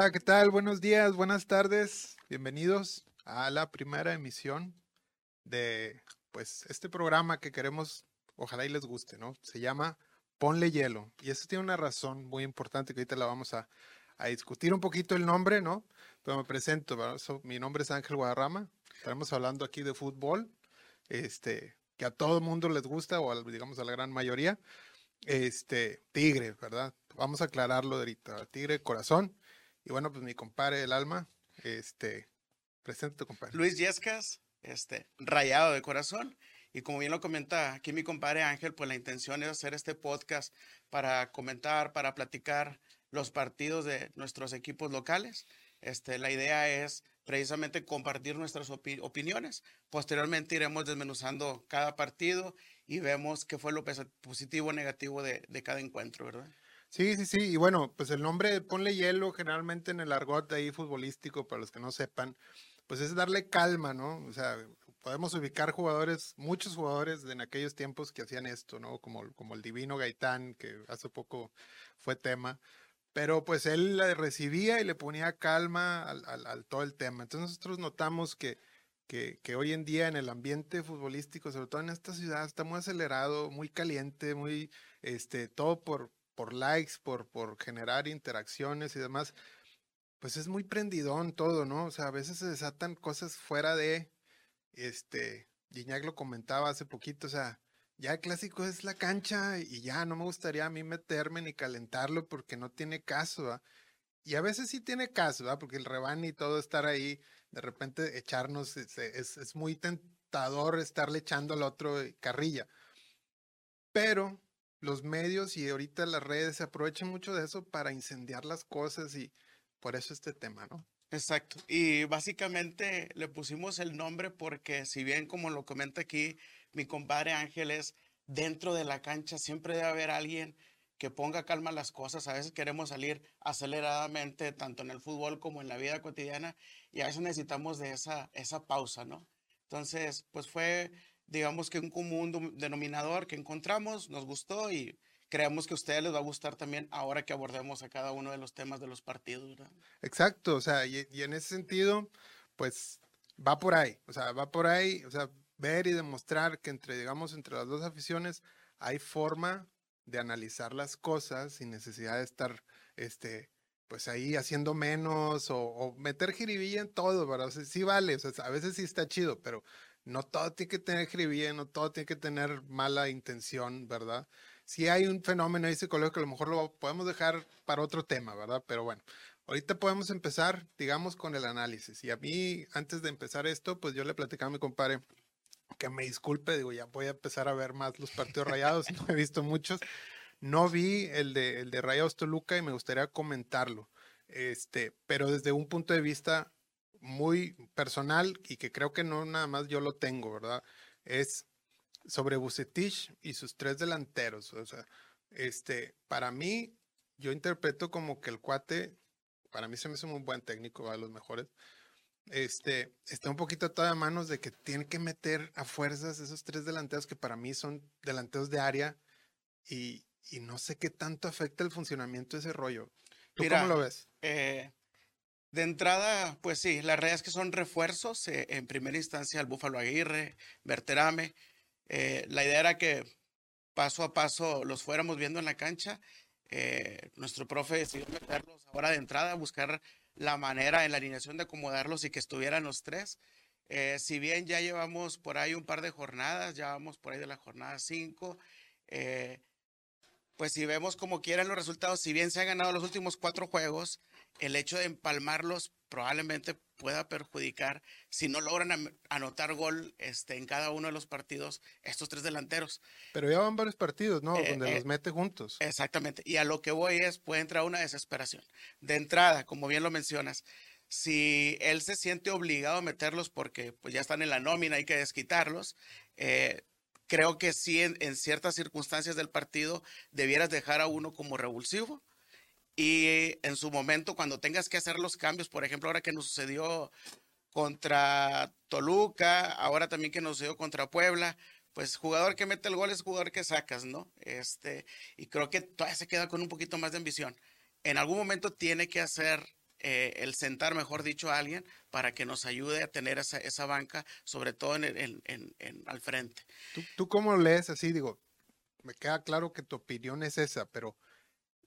Hola, ¿qué tal? Buenos días, buenas tardes. Bienvenidos a la primera emisión de pues este programa que queremos, ojalá y les guste, ¿no? Se llama Ponle hielo. Y eso tiene una razón muy importante que ahorita la vamos a, a discutir un poquito el nombre, ¿no? Pero me presento, mi nombre es Ángel Guadarrama. Estaremos hablando aquí de fútbol, este, que a todo el mundo les gusta, o digamos a la gran mayoría. Este, Tigre, ¿verdad? Vamos a aclararlo ahorita. Tigre Corazón. Y bueno, pues mi compadre el alma, este, presente compadre. Luis Yescas, este, rayado de corazón. Y como bien lo comenta aquí mi compadre Ángel, pues la intención es hacer este podcast para comentar, para platicar los partidos de nuestros equipos locales. Este, la idea es precisamente compartir nuestras opiniones. Posteriormente iremos desmenuzando cada partido y vemos qué fue lo positivo o negativo de, de cada encuentro, ¿verdad? Sí, sí, sí. Y bueno, pues el nombre Ponle Hielo, generalmente en el argot ahí futbolístico, para los que no sepan, pues es darle calma, ¿no? O sea, podemos ubicar jugadores, muchos jugadores en aquellos tiempos que hacían esto, ¿no? Como, como el divino Gaitán, que hace poco fue tema. Pero pues él la recibía y le ponía calma al, al, todo el tema. Entonces nosotros notamos que, que, que, hoy en día en el ambiente futbolístico, sobre todo en esta ciudad, está muy acelerado, muy caliente, muy, este, todo por, por likes, por, por generar interacciones y demás, pues es muy prendidón todo, ¿no? O sea, a veces se desatan cosas fuera de, este, Gignac lo comentaba hace poquito, o sea, ya el clásico es la cancha y ya no me gustaría a mí meterme ni calentarlo porque no tiene caso, ¿va? Y a veces sí tiene caso, ¿va? Porque el reban y todo estar ahí, de repente echarnos, es, es, es muy tentador estarle echando al otro carrilla. Pero los medios y ahorita las redes se aprovechan mucho de eso para incendiar las cosas y por eso este tema, ¿no? Exacto. Y básicamente le pusimos el nombre porque si bien como lo comenta aquí mi compadre Ángeles, dentro de la cancha siempre debe haber alguien que ponga calma las cosas. A veces queremos salir aceleradamente, tanto en el fútbol como en la vida cotidiana, y a veces necesitamos de esa, esa pausa, ¿no? Entonces, pues fue digamos que un común denominador que encontramos, nos gustó y creemos que a ustedes les va a gustar también ahora que abordemos a cada uno de los temas de los partidos. Exacto, o sea, y, y, en ese sentido, pues va por ahí, o sea, va por ahí, o sea, ver y demostrar que entre, digamos, entre las dos aficiones hay forma de analizar las cosas sin necesidad de estar, este, pues ahí haciendo menos o, o meter jiribilla en todo, ¿verdad? O sea, sí vale, o sea, a veces sí está chido, pero no todo tiene que tener escribir, no todo tiene que tener mala intención, ¿verdad? Si hay un fenómeno ahí psicológico a lo mejor lo podemos dejar para otro tema, ¿verdad? Pero bueno, ahorita podemos empezar, digamos, con el análisis. Y a mí, antes de empezar esto, pues yo le platicaba a mi compadre que me disculpe, digo, ya voy a empezar a ver más los partidos rayados, no he visto muchos. No vi el de, el de Rayados Toluca y me gustaría comentarlo. Este, pero desde un punto de vista muy personal y que creo que no nada más yo lo tengo, ¿verdad? Es sobre Bucetich y sus tres delanteros. O sea, este, para mí, yo interpreto como que el cuate, para mí se me hace un buen técnico, a los mejores. Este, está un poquito toda a manos de que tiene que meter a fuerzas esos tres delanteros que para mí son delanteros de área y, y no sé qué tanto afecta el funcionamiento de ese rollo. ¿Tú cómo lo ves? Eh, de entrada, pues sí, las redes que son refuerzos, eh, en primera instancia el Búfalo Aguirre, Berterame. Eh, la idea era que paso a paso los fuéramos viendo en la cancha. Eh, nuestro profe decidió meterlos ahora de entrada, buscar la manera en la alineación de acomodarlos y que estuvieran los tres. si bien ya llevamos por ahí un par de jornadas, ya vamos por ahí de la jornada 5, pues si vemos como quieran los resultados, si bien se han ganado los últimos cuatro juegos, el hecho de empalmarlos probablemente pueda perjudicar si no logran anotar gol este, en cada uno de los partidos estos tres delanteros. Pero ya van varios partidos, ¿no? Eh, Donde eh, los mete juntos. Exactamente. Y a lo que voy es, puede entrar una desesperación. De entrada, como bien lo mencionas, si él se siente obligado a meterlos porque pues, ya están en la nómina, hay que desquitarlos, eh, creo que sí, en, en, ciertas circunstancias del partido, debieras dejar a uno como revulsivo y en su momento, cuando tengas que hacer los cambios, por ejemplo, ahora que nos sucedió contra Toluca, ahora también que nos sucedió contra Puebla, pues jugador que mete el gol es jugador que sacas, ¿no? Este, y creo que todavía se queda con un poquito más de ambición. En algún momento tiene que hacer eh, el sentar, mejor dicho, a alguien para que nos ayude a tener esa, esa banca, sobre todo en, en, en, al frente. ¿Tú, ¿Tú cómo lees así? Digo, me queda claro que tu opinión es esa, pero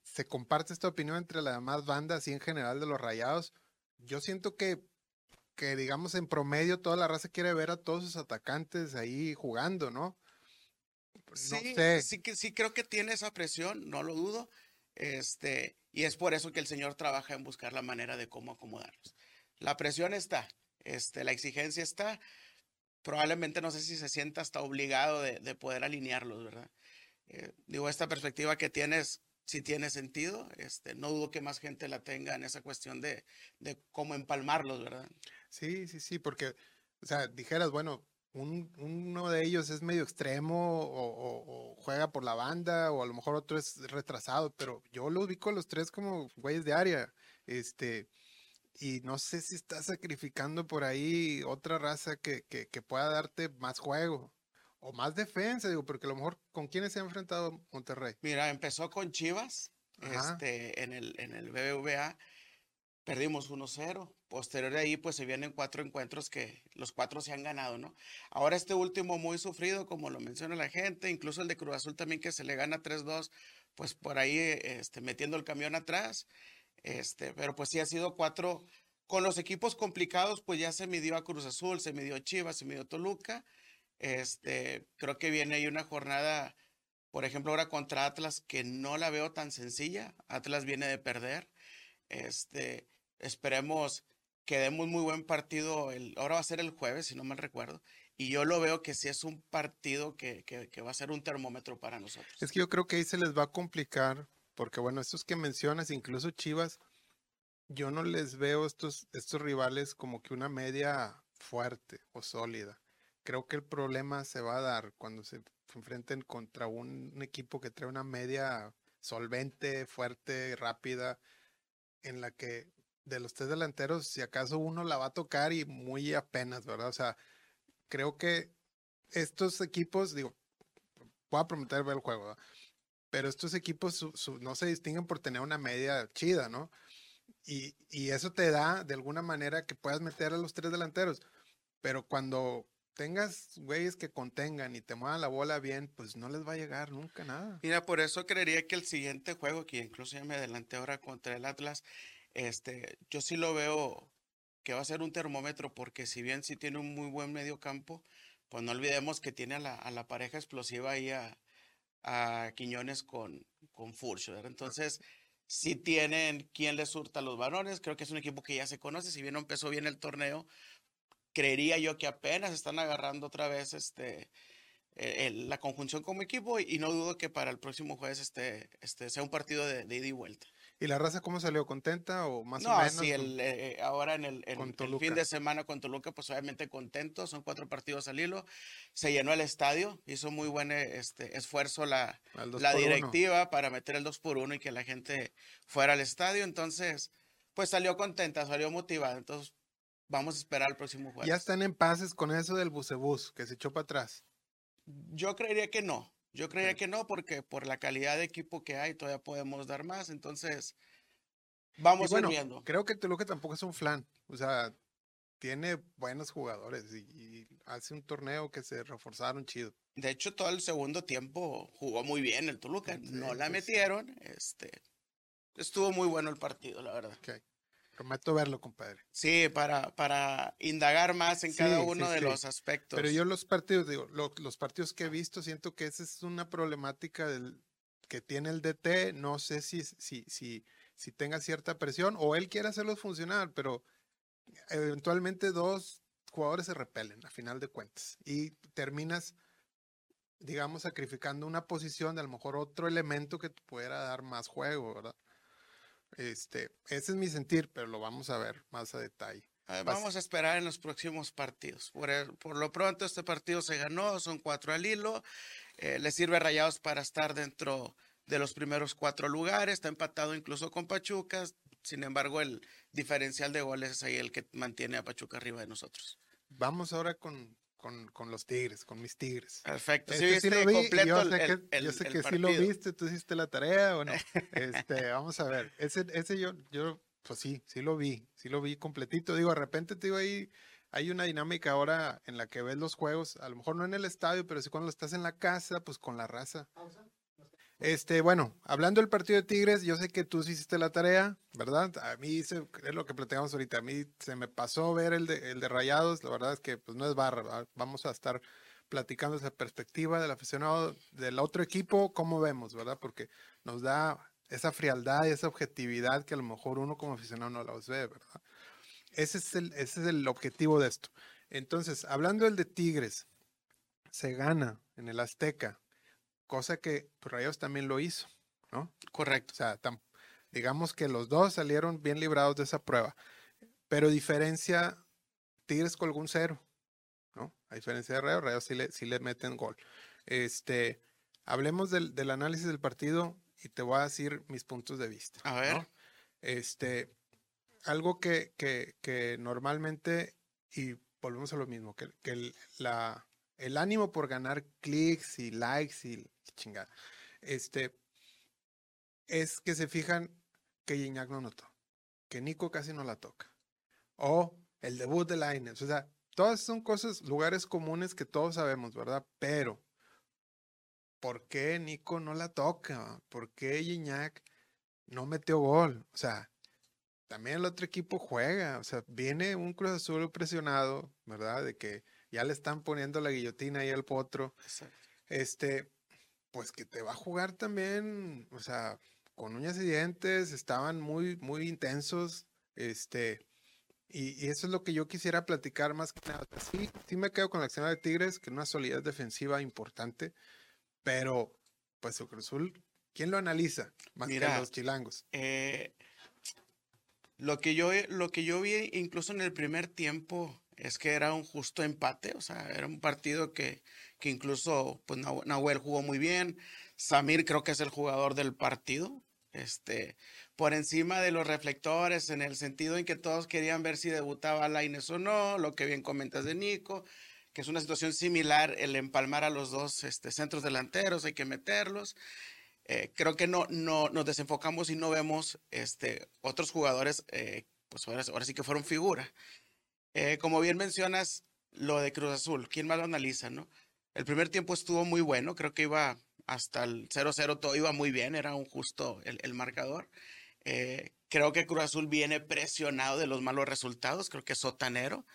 ¿se comparte esta opinión entre las demás bandas y en general de los rayados? Yo siento que, que, digamos, en promedio toda la raza quiere ver a todos sus atacantes ahí jugando, ¿no? sí, sí, que, sí creo que tiene esa presión, no lo dudo. Este, y es por eso que el Señor trabaja en buscar la manera de cómo acomodarlos. La presión está, este, la exigencia está. Probablemente no sé si se sienta hasta obligado de, poder alinearlos, ¿verdad? Eh, digo, esta perspectiva que tienes, si tiene sentido, este, no dudo que más gente la tenga en esa cuestión de, de cómo empalmarlos, ¿verdad? Sí, sí, sí, porque, o sea, dijeras, bueno, uno de ellos es medio extremo o, juega por la banda o a lo mejor otro es retrasado, pero yo lo ubico a los tres como güeyes de área. Este, y no sé si está sacrificando por ahí otra raza que, que, pueda darte más juego o más defensa, digo, porque a lo mejor con quiénes se ha enfrentado Monterrey. Mira, empezó con Chivas este, en, el, en el BBVA perdimos 1-0. Posterior de ahí, pues se vienen cuatro encuentros que los cuatro se han ganado, ¿no? Ahora este último muy sufrido, como lo menciona la gente, incluso el de Cruz Azul también que se le gana 3-2, pues por ahí este, metiendo el camión atrás. Este, pero pues sí ha sido cuatro. Con los equipos complicados, pues ya se midió a Cruz Azul, se midió Chivas, se midió Toluca. Este, creo que viene ahí una jornada, por ejemplo, ahora contra Atlas, que no la veo tan sencilla. Atlas viene de perder. Este, Esperemos que demos muy buen partido. El, ahora va a ser el jueves, si no mal recuerdo. Y yo lo veo que sí es un partido que, que, va a ser un termómetro para nosotros. Es que yo creo que ahí se les va a complicar, porque bueno, estos que mencionas, incluso Chivas, yo no les veo estos, estos rivales como que una media fuerte o sólida. Creo que el problema se va a dar cuando se enfrenten contra un equipo que trae una media solvente, fuerte, rápida, en la que de los tres delanteros, si acaso uno la va a tocar y muy apenas, ¿verdad? O sea, creo que estos equipos, digo, voy prometer ver el juego, pero estos equipos no se distinguen por tener una media chida, ¿no? Y, y, eso te da de alguna manera que puedas meter a los tres delanteros, pero cuando tengas güeyes que contengan y te muevan la bola bien, pues no les va a llegar nunca nada. Mira, por eso creería que el siguiente juego, que incluso ya me adelanté ahora contra el Atlas, este, yo sí lo veo que va a ser un termómetro porque si bien sí tiene un muy buen medio campo, pues no olvidemos que tiene a la, a la pareja explosiva ahí a, a Quiñones con, con. Entonces, si tienen quien les surta los varones, creo que es un equipo que ya se conoce, si bien no empezó bien el torneo, creería yo que apenas están agarrando otra vez este, eh, la conjunción como equipo y, no dudo que para el próximo jueves este, este sea un partido de, de ida y vuelta. ¿Y la raza cómo salió? ¿Contenta o más o menos? No, sí, el, eh, ahora en, el, fin de semana con Toluca, pues obviamente contento, son cuatro partidos al hilo, se llenó el estadio, hizo muy buen eh, este, esfuerzo la, la directiva para meter el 2 por 1 y que la gente fuera al estadio, entonces, pues salió contenta, salió motivada, entonces vamos a esperar el próximo jueves. ¿Ya están en pases con eso del bucebús que se echó para atrás? Yo creería que no. Yo creía que no, porque por la calidad de equipo que hay todavía podemos dar más. Entonces, vamos bueno, viendo. Creo que Toluca tampoco es un flan. O sea, tiene buenos jugadores y, hace un torneo que se reforzaron chido. De hecho, todo el segundo tiempo jugó muy bien el Toluca. no la pues metieron. Este, estuvo muy bueno el partido, la verdad. Prometo verlo, compadre. Sí, para, para indagar más en cada uno de los aspectos. Pero yo los partidos, digo, los partidos que he visto, siento que esa es una problemática del, que tiene el DT. No sé si, si, si, si tenga cierta presión o él quiere hacerlos funcionar, pero eventualmente dos jugadores se repelen a final de cuentas y terminas, digamos, sacrificando una posición de a lo mejor otro elemento que te pudiera dar más juego, ¿verdad? Este, ese es mi sentir, pero lo vamos a ver más a detalle. vamos a esperar en los próximos partidos. Por, por, lo pronto, este partido se ganó, son cuatro al hilo. Eh, le sirve a Rayados para estar dentro de los primeros cuatro lugares. Está empatado incluso con Pachuca. Sin embargo, el diferencial de goles es ahí el que mantiene a Pachuca arriba de nosotros. Vamos ahora con, con, con, los Tigres, con mis Tigres. Perfecto. Este sí, lo vi, completo yo sé que, yo sé que sí lo viste, tú hiciste la tarea o no. Este, vamos a ver. Ese, ese yo, yo pues sí, sí lo vi, sí lo vi completito. Digo, de repente te digo ahí, hay una dinámica ahora en la que ves los juegos, a lo mejor no en el estadio, pero sí cuando estás en la casa, pues con la raza. Este, bueno, hablando del partido de Tigres, yo sé que tú sí hiciste la tarea, ¿verdad? A mí se, es lo que platicamos ahorita, a mí se me pasó ver el de, el de Rayados, la verdad es que pues no es barra, vamos a estar platicando esa perspectiva del aficionado del otro equipo, cómo vemos, ¿verdad? Porque nos da esa frialdad y esa objetividad que a lo mejor uno como aficionado no la ve, ¿verdad? Ese es el, ese es el objetivo de esto. Entonces, hablando del de Tigres, se gana en el Azteca, cosa que pues, Rayos también lo hizo, ¿no? Correcto. O sea, digamos que los dos salieron bien librados de esa prueba, pero diferencia, Tigres colgó un cero, ¿no? A diferencia de Rayos, Rayos sí le, sí le meten gol. Este, hablemos del, del análisis del partido y te voy a decir mis puntos de vista. A ver. Este, algo que, que, que, normalmente, y volvemos a lo mismo, que, que la, el ánimo por ganar clics y likes y chingada, este, es que se fijan que Gignac no notó, que Nico casi no la toca, o el debut de Lainez, o sea, todas son cosas, lugares comunes que todos sabemos, ¿verdad? Pero ¿por qué Nico no la toca? ¿Por qué Gignac no metió gol? O sea, también el otro equipo juega, o sea, viene un Cruz Azul presionado, ¿verdad? De que ya le están poniendo la guillotina ahí al potro. Este, pues que te va a jugar también, o sea, con uñas y dientes, estaban muy, muy intensos, este, y, eso es lo que yo quisiera platicar más que nada. Sí, sí me quedo con la acción de Tigres, que es una solidez defensiva importante, pero, pues el Cruz Azul, ¿quién lo analiza? Más que los chilangos. Eh, lo, que yo, lo que yo vi incluso en el primer tiempo es que era un justo empate, o sea, era un partido que, que incluso pues, Nahuel jugó muy bien, Samir creo que es el jugador del partido, este, por encima de los reflectores, en el sentido en que todos querían ver si debutaba Laines o no, lo que bien comentas de Nico, que es una situación similar el empalmar a los dos este, centros delanteros, hay que meterlos. Eh, creo que no, no nos desenfocamos y no vemos este, otros jugadores, eh, pues ahora, sí que fueron figura. Eh, como bien mencionas, lo de Cruz Azul, ¿quién más lo analiza, no? El primer tiempo estuvo muy bueno, creo que iba hasta el 0-0, todo iba muy bien, era un justo el, el marcador. creo que Cruz Azul viene presionado de los malos resultados, creo que es sotanero.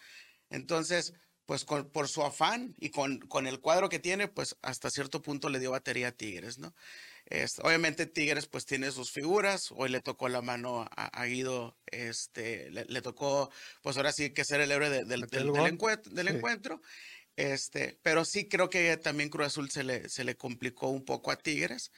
Entonces, pues por su afán y con, con, el cuadro que tiene, pues hasta cierto punto le dio batería a Tigres, ¿no? Obviamente Tigres pues tiene sus figuras, hoy le tocó la mano a, Guido, este, le, tocó pues ahora sí que ser el héroe del, del, encuentro, este, pero sí creo que también Cruz Azul se le, se le complicó un poco a Tigres,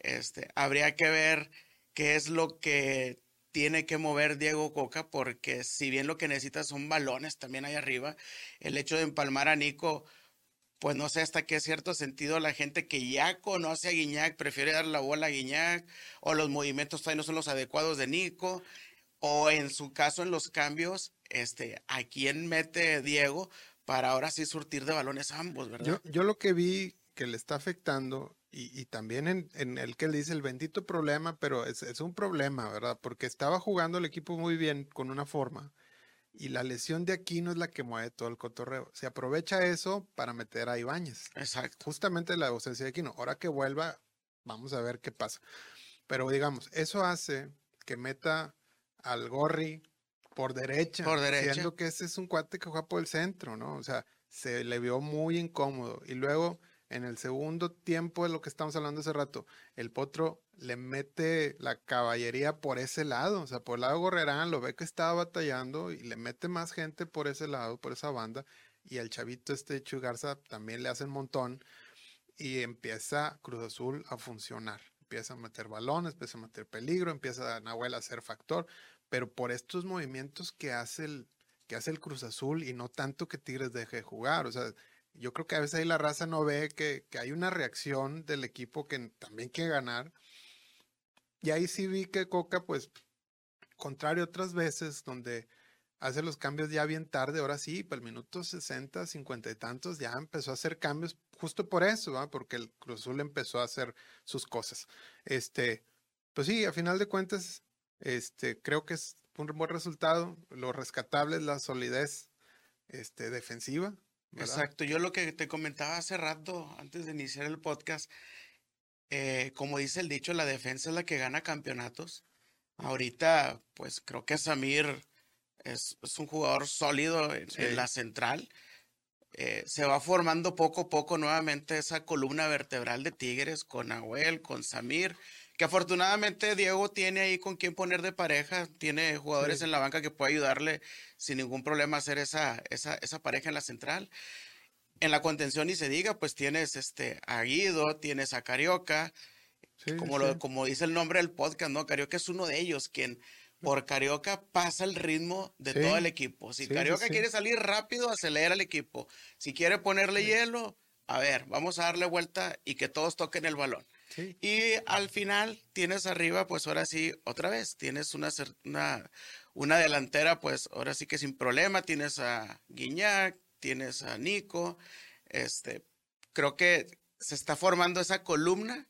este, habría que ver qué es lo que tiene que mover Diego Coca porque si bien lo que necesita son balones también ahí arriba, el hecho de empalmar a Nico, pues no sé hasta qué cierto sentido la gente que ya conoce a Guiñac prefiere dar la bola a Guiñac o los movimientos todavía no son los adecuados de Nico o en su caso en los cambios, este, a quién mete Diego para ahora sí surtir de balones ambos, ¿verdad? Yo, yo lo que vi que le está afectando y, también en, el que él dice el bendito problema, pero es, un problema, ¿verdad? Porque estaba jugando el equipo muy bien con una forma y la lesión de aquí no es la que mueve todo el cotorreo. Se aprovecha eso para meter a Ibáñez. Exacto. Justamente la ausencia de Aquino. Ahora que vuelva, vamos a ver qué pasa. Pero digamos, eso hace que meta al Gorri por derecha. Por derecha. Siendo que ese es un cuate que juega por el centro, ¿no? O sea, se le vio muy incómodo. Y luego en el segundo tiempo de lo que estamos hablando hace rato, el Potro le mete la caballería por ese lado, o sea, por el lado Gorrerán, lo ve que estaba batallando y le mete más gente por ese lado, por esa banda, y el chavito este Chugarza también le hace un montón y empieza Cruz Azul a funcionar. Empieza a meter balones, empieza a meter peligro, empieza Nahuel a ser factor, pero por estos movimientos que hace el, que hace el Cruz Azul y no tanto que Tigres deje de jugar, o sea, yo creo que a veces ahí la raza no ve que, hay una reacción del equipo que también quiere ganar. Y ahí sí vi que Coca, pues, contrario a otras veces, donde hace los cambios ya bien tarde, ahora sí, para el minuto 60, 50 y tantos, ya empezó a hacer cambios justo por eso, porque el Cruz Azul empezó a hacer sus cosas. Este, pues sí, a final de cuentas, este, creo que es un buen resultado. Lo rescatable es la solidez este, defensiva. Exacto, yo lo que te comentaba hace rato, antes de iniciar el podcast, eh, como dice el dicho, la defensa es la que gana campeonatos. Ahorita, pues creo que Samir es, un jugador sólido en, la central. Eh, se va formando poco a poco nuevamente esa columna vertebral de Tigres con Abuel, con Samir, que afortunadamente Diego tiene ahí con quien poner de pareja, tiene jugadores en la banca que puede ayudarle sin ningún problema a hacer esa, esa, esa pareja en la central. En la contención y se diga, pues tienes este, a Guido, tienes a Carioca, como, Lo, como dice el nombre del podcast, ¿no? Carioca es uno de ellos, quien por Carioca pasa el ritmo de todo el equipo. Si Carioca quiere salir rápido, acelera el equipo. Si quiere ponerle hielo, a ver, vamos a darle vuelta y que todos toquen el balón. Y al final tienes arriba, pues ahora sí, otra vez, tienes una, una, una delantera, pues ahora sí que sin problema, tienes a Guiñac, tienes a Nico, este, creo que se está formando esa columna,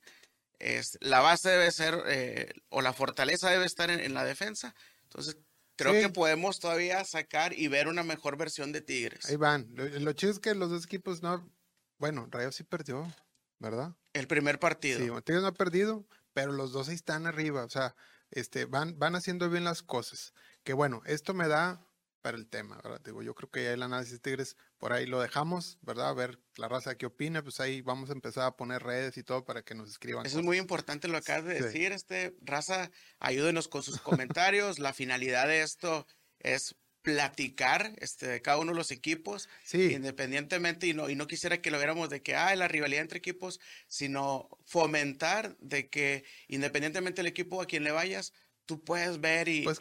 es, la base debe ser, eh, o la fortaleza debe estar en, la defensa, entonces creo que podemos todavía sacar y ver una mejor versión de Tigres. Ahí van, lo, lo chido es que los dos equipos no, bueno, Rayo sí perdió, ¿verdad? El primer partido. Sí, Tigres no ha perdido, pero los dos están arriba, o sea, este, van, van haciendo bien las cosas. Que bueno, esto me da para el tema, ¿verdad? Digo, yo creo que ya el análisis Tigres por ahí lo dejamos, ¿verdad? A ver la raza qué opina, pues ahí vamos a empezar a poner redes y todo para que nos escriban. Eso es muy importante lo que acabas de decir, este, raza, ayúdenos con sus comentarios, la finalidad de esto es platicar este, de cada uno de los equipos, sí. independientemente, y no, y no quisiera que lo viéramos de que, ah, la rivalidad entre equipos, sino fomentar de que independientemente del equipo a quien le vayas, tú puedes ver y, puedes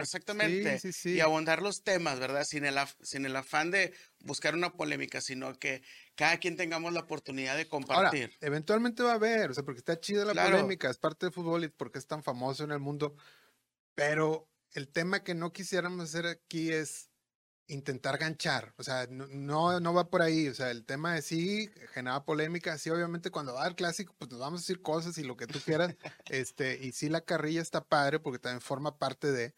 exactamente y abondar los temas, ¿verdad? Sin el, sin el afán de buscar una polémica, sino que cada quien tengamos la oportunidad de compartir. Ahora, eventualmente va a haber, o sea, porque está chida la polémica, es parte del fútbol y porque es tan famoso en el mundo, pero el tema que no quisiéramos hacer aquí es intentar ganchar, o sea, no, no, va por ahí, o sea, el tema de sí genera polémica, sí, obviamente cuando va al clásico, pues nos vamos a decir cosas y lo que tú quieras, este, y sí la carrilla está padre porque también forma parte de,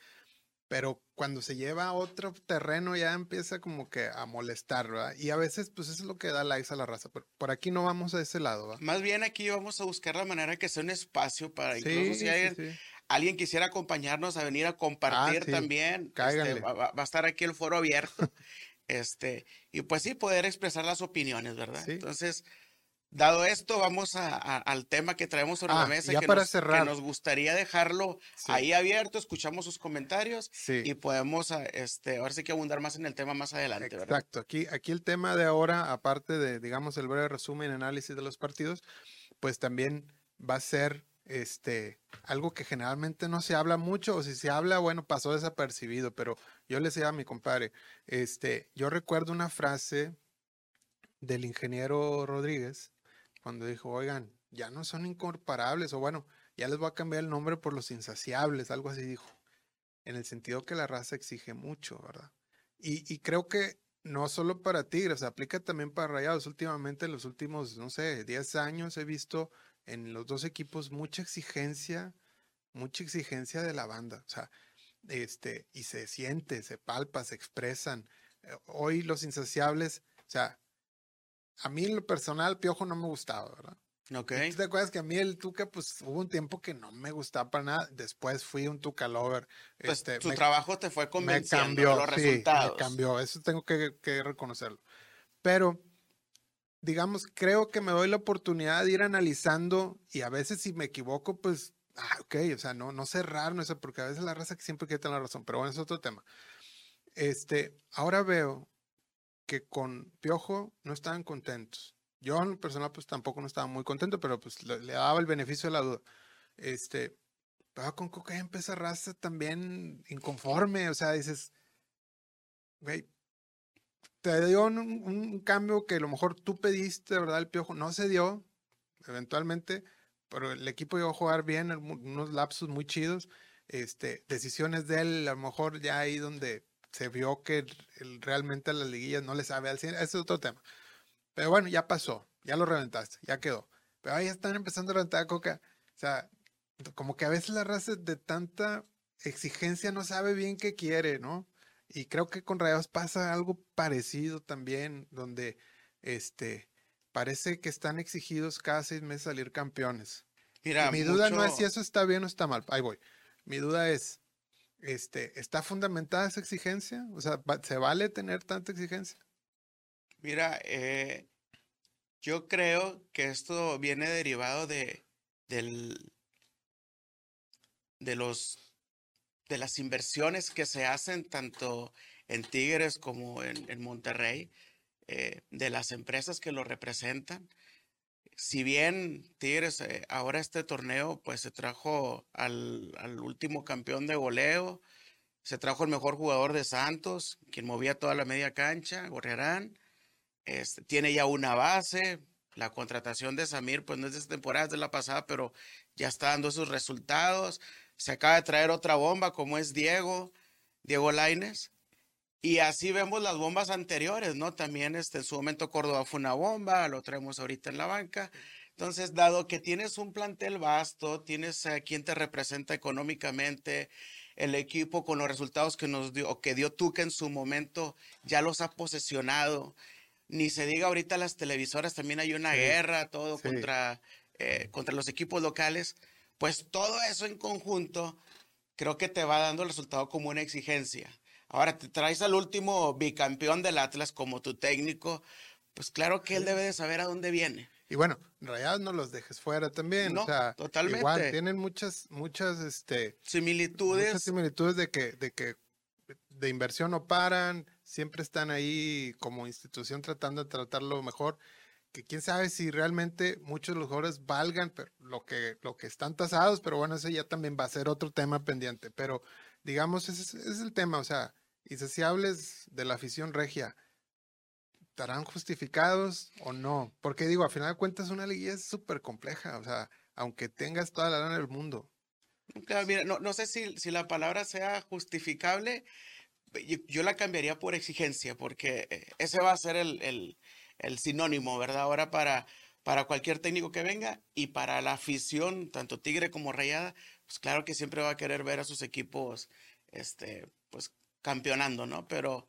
pero cuando se lleva a otro terreno ya empieza como que a molestar, ¿verdad? Y a veces, pues eso es lo que da likes a la raza, pero por aquí no vamos a ese lado, ¿verdad? Más bien aquí vamos a buscar la manera que sea un espacio para incluso si hay alguien quisiera acompañarnos a venir a compartir ah, también, este, va, a estar aquí el foro abierto. este, y pues sí, poder expresar las opiniones, ¿verdad? Entonces, dado esto, vamos a, al tema que traemos sobre la ah, mesa, que, para nos, cerrar. que nos gustaría dejarlo ahí abierto, escuchamos sus comentarios y podemos, ah, este, ahora sí que abundar más en el tema más adelante, Exacto, aquí, aquí el tema de ahora, aparte de, digamos, el breve resumen análisis de los partidos, pues también va a ser este, algo que generalmente no se habla mucho, o si se habla, bueno, pasó desapercibido, pero yo le decía a mi compadre, este, yo recuerdo una frase del ingeniero Rodríguez cuando dijo, oigan, ya no son incomparables, o bueno, ya les voy a cambiar el nombre por los insaciables, algo así dijo, en el sentido que la raza exige mucho, ¿verdad? Y, y creo que no solo para Tigres, aplica también para Rayados. Últimamente, en los últimos, no sé, 10 años he visto en los dos equipos mucha exigencia, mucha exigencia de la banda. O sea, este, y se siente, se palpa, se expresan. Eh, hoy los insaciables, o sea, a mí en lo personal, Piojo no me gustaba, ¿verdad? Ok. ¿Tú te acuerdas que a mí el Tuca, pues hubo un tiempo que no me gustaba para nada? Después fui un Tuca lover. Pues este, tu trabajo te fue convenciendo me cambió, los resultados. me cambió, eso tengo que, que reconocerlo. Pero digamos, creo que me doy la oportunidad de ir analizando y a veces si me equivoco, pues, ah, ok, o sea, no, no cerrar, no sé, porque a veces la raza que siempre quiere tener la razón, pero bueno, es otro tema. Este, ahora veo que con Piojo no estaban contentos. Yo en personal pues tampoco no estaba muy contento, pero pues le, daba el beneficio de la duda. Este, pero con Coca empieza raza también inconforme, o sea, dices, güey, te dio un, cambio que a lo mejor tú pediste, ¿verdad? El piojo no se dio, eventualmente, pero el equipo llegó a jugar bien, unos lapsos muy chidos. Este, decisiones de él, a lo mejor ya ahí donde se vio que realmente a las liguillas no le sabe al 100, ese es otro tema. Pero bueno, ya pasó, ya lo reventaste, ya quedó. Pero ahí están empezando a reventar coca. O sea, como que a veces la raza de tanta exigencia no sabe bien qué quiere, ¿no? Y creo que con Rayados pasa algo parecido también, donde este parece que están exigidos cada seis meses salir campeones. Mira, mi duda no es si eso está bien o está mal. Ahí voy. Mi duda es, este, ¿está fundamentada esa exigencia? O sea, ¿se vale tener tanta exigencia? Mira, eh, yo creo que esto viene derivado de, del, de los de las inversiones que se hacen tanto en Tigres como en, Monterrey, eh, de las empresas que lo representan. Si bien Tigres eh, ahora este torneo pues se trajo al, al, último campeón de goleo, se trajo el mejor jugador de Santos, quien movía toda la media cancha, Gorriarán, este, tiene ya una base, la contratación de Samir pues no es de esta temporada, es de la pasada, pero ya está dando sus resultados se acaba de traer otra bomba como es Diego, Diego Laines. Y así vemos las bombas anteriores, ¿no? También este, en su momento Córdoba fue una bomba, lo traemos ahorita en la banca. Entonces, dado que tienes un plantel vasto, tienes a quien te representa económicamente, el equipo con los resultados que nos dio, que dio Tuca en su momento, ya los ha posesionado. Ni se diga ahorita las televisoras, también hay una guerra, todo contra, eh, contra los equipos locales. Pues todo eso en conjunto creo que te va dando el resultado como una exigencia. Ahora te traes al último bicampeón del Atlas como tu técnico, pues claro que él debe de saber a dónde viene. Y bueno, Rayados no los dejes fuera también. No, o sea, totalmente. Igual tienen muchas, muchas, este, similitudes. Muchas similitudes de que, de que de inversión no paran, siempre están ahí como institución tratando de tratarlo mejor que quién sabe si realmente muchos de los jugadores valgan lo, que, lo que están tasados, pero bueno, ese ya también va a ser otro tema pendiente. Pero digamos, ese, es el tema, o sea, insaciables de la afición regia, ¿estarán justificados o no? Porque digo, a final de cuentas una liguilla es súper compleja, o sea, aunque tengas toda la lana del mundo. Claro, mira, no, no sé si, si, la palabra sea justificable, yo, la cambiaría por exigencia, porque eh, ese va a ser el el sinónimo, ¿verdad? Ahora para, para cualquier técnico que venga y para la afición, tanto Tigre como Rayada, pues claro que siempre va a querer ver a sus equipos, este, pues campeonando, ¿no? Pero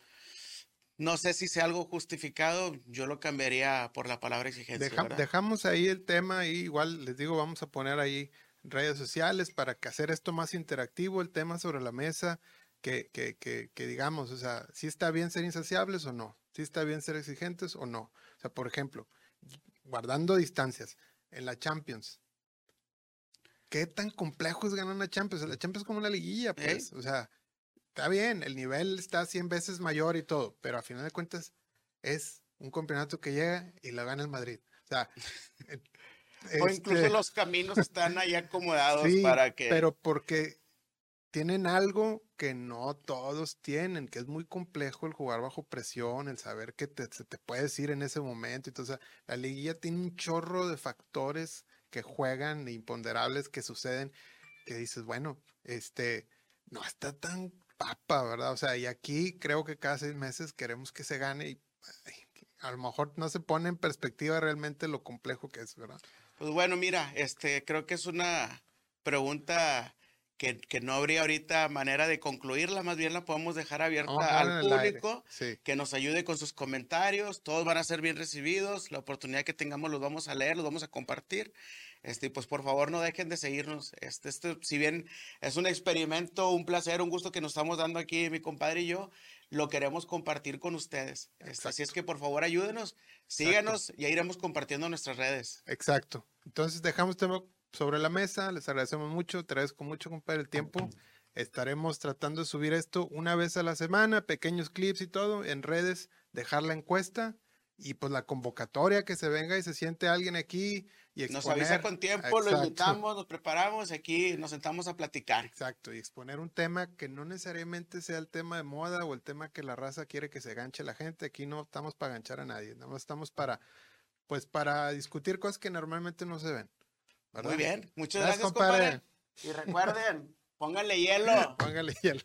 no sé si sea algo justificado, yo lo cambiaría por la palabra exigencia. dejamos ahí el tema y igual les digo, vamos a poner ahí redes sociales para que hacer esto más interactivo, el tema sobre la mesa, que, que, que, que digamos, o sea, si está bien ser insaciables o no si está bien ser exigentes o no. O sea, por ejemplo, guardando distancias en la Champions. ¿Qué tan complejo es ganar una Champions? La Champions es como una liguilla, pues. O sea, está bien, el nivel está 100 veces mayor y todo, pero a final de cuentas es un campeonato que llega y lo gana el Madrid. O sea, o incluso este los caminos están ahí acomodados para que. Pero porque tienen algo que no todos tienen, que es muy complejo el jugar bajo presión, el saber que te, te puede decir en ese momento. Entonces, la liguilla tiene un chorro de factores que juegan, imponderables que suceden, que dices, bueno, este, no está tan papa, ¿verdad? O sea, y aquí creo que cada seis meses queremos que se gane y a lo mejor no se pone en perspectiva realmente lo complejo que es, ¿verdad? Pues bueno, mira, este, creo que es una pregunta que, no habría ahorita manera de concluirla, más bien la podemos dejar abierta al público, que nos ayude con sus comentarios, todos van a ser bien recibidos, la oportunidad que tengamos los vamos a leer, los vamos a compartir, este, pues por favor no dejen de seguirnos, este, este, si bien es un experimento, un placer, un gusto que nos estamos dando aquí mi compadre y yo, lo queremos compartir con ustedes, este, así es que por favor ayúdenos, síganos y iremos compartiendo nuestras redes. Exacto, entonces dejamos tema sobre la mesa. Les agradecemos mucho, te agradezco mucho, compadre, el tiempo. Estaremos tratando de subir esto una vez a la semana, pequeños clips y todo, en redes, dejar la encuesta y pues la convocatoria que se venga y se siente alguien aquí y exponer. Nos avisa con tiempo, lo invitamos, nos preparamos, aquí nos sentamos a platicar. Exacto, y exponer un tema que no necesariamente sea el tema de moda o el tema que la raza quiere que se ganche la gente. Aquí no estamos para ganchar a nadie, no estamos para, pues para discutir cosas que normalmente no se ven. Muy bien, muchas gracias, compadre. Y recuerden, pónganle hielo. pónganle hielo.